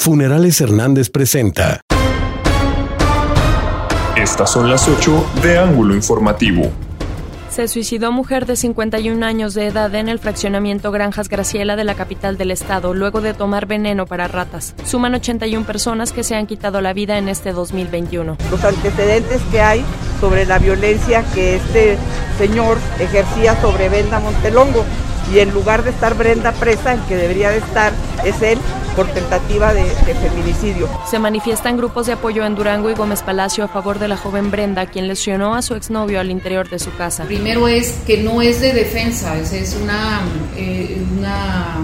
Funerales Hernández presenta. Estas son las 8 de Ángulo Informativo. Se suicidó mujer de 51 años de edad en el fraccionamiento Granjas Graciela de la capital del estado, luego de tomar veneno para ratas. Suman 81 personas que se han quitado la vida en este 2021. Los antecedentes que hay sobre la violencia que este señor ejercía sobre Brenda Montelongo. Y en lugar de estar Brenda presa, el que debería de estar es él por tentativa de, de, feminicidio. Se manifiestan grupos de apoyo en Durango y Gómez Palacio a favor de la joven Brenda, quien lesionó a su exnovio al interior de su casa. Primero es que no es de defensa, es, es una, eh, una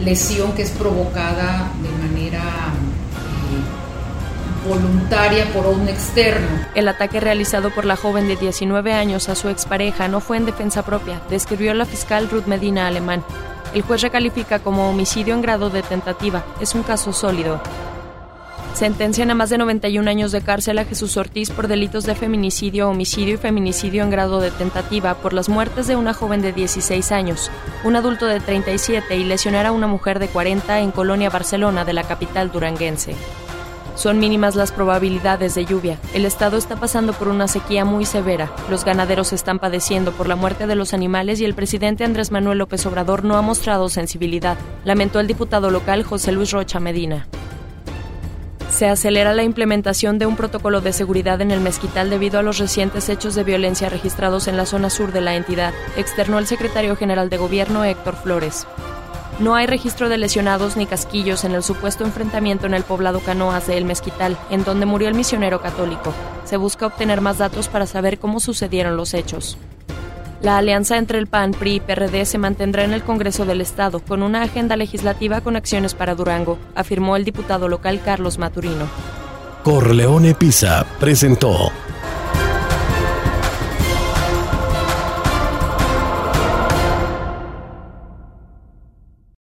lesión que es provocada de manera voluntaria por un externo. El ataque realizado por la joven de 19 años a su expareja no fue en defensa propia, describió la fiscal Ruth Medina Alemán. El juez recalifica como homicidio en grado de tentativa. Es un caso sólido. Sentencian a más de 91 años de cárcel a Jesús Ortiz por delitos de feminicidio, homicidio y feminicidio en grado de tentativa por las muertes de una joven de 16 años, un adulto de 37 y lesionar a una mujer de 40 en Colonia Barcelona de la capital duranguense. Son mínimas las probabilidades de lluvia. El estado está pasando por una sequía muy severa. Los ganaderos están padeciendo por la muerte de los animales y el presidente Andrés Manuel López Obrador no ha mostrado sensibilidad, lamentó el diputado local José Luis Rocha Medina. Se acelera la implementación de un protocolo de seguridad en el mezquital debido a los recientes hechos de violencia registrados en la zona sur de la entidad, externó el secretario general de gobierno Héctor Flores. No hay registro de lesionados ni casquillos en el supuesto enfrentamiento en el poblado Canoas de El Mezquital, en donde murió el misionero católico. Se busca obtener más datos para saber cómo sucedieron los hechos. La alianza entre el PAN, PRI y PRD se mantendrá en el Congreso del Estado con una agenda legislativa con acciones para Durango, afirmó el diputado local Carlos Maturino. Corleone Pisa presentó